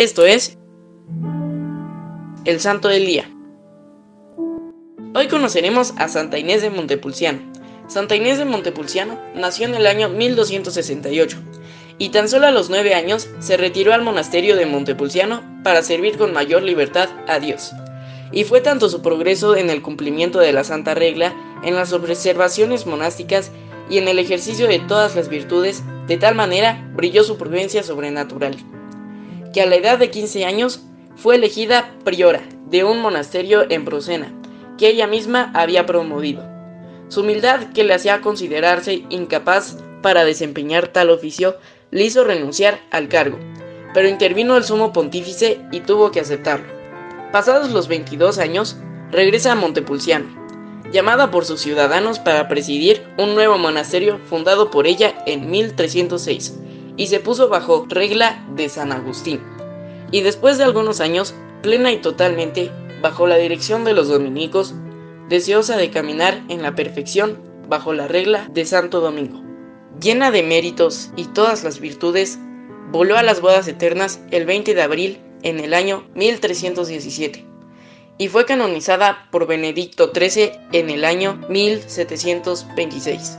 Esto es el Santo del Día. Hoy conoceremos a Santa Inés de Montepulciano. Santa Inés de Montepulciano nació en el año 1268 y tan solo a los nueve años se retiró al monasterio de Montepulciano para servir con mayor libertad a Dios. Y fue tanto su progreso en el cumplimiento de la Santa Regla, en las observaciones monásticas y en el ejercicio de todas las virtudes, de tal manera brilló su prudencia sobrenatural, que a la edad de 15 años fue elegida priora de un monasterio en Procena, que ella misma había promovido. Su humildad, que le hacía considerarse incapaz para desempeñar tal oficio, le hizo renunciar al cargo, pero intervino el sumo pontífice y tuvo que aceptarlo. Pasados los 22 años, regresa a Montepulciano, llamada por sus ciudadanos para presidir un nuevo monasterio fundado por ella en 1306, y se puso bajo regla de San Agustín. Y después de algunos años, plena y totalmente, bajo la dirección de los dominicos, deseosa de caminar en la perfección bajo la regla de Santo Domingo. Llena de méritos y todas las virtudes, voló a las bodas eternas el 20 de abril en el año 1317 y fue canonizada por Benedicto XIII en el año 1726.